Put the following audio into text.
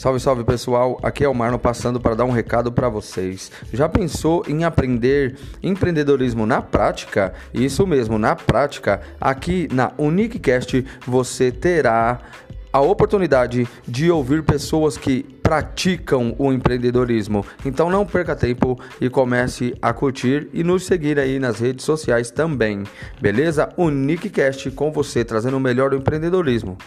Salve, salve pessoal, aqui é o Marno passando para dar um recado para vocês. Já pensou em aprender empreendedorismo na prática? Isso mesmo, na prática. Aqui na UniqueCast você terá a oportunidade de ouvir pessoas que praticam o empreendedorismo. Então não perca tempo e comece a curtir e nos seguir aí nas redes sociais também. Beleza? UniqueCast com você trazendo o melhor do empreendedorismo.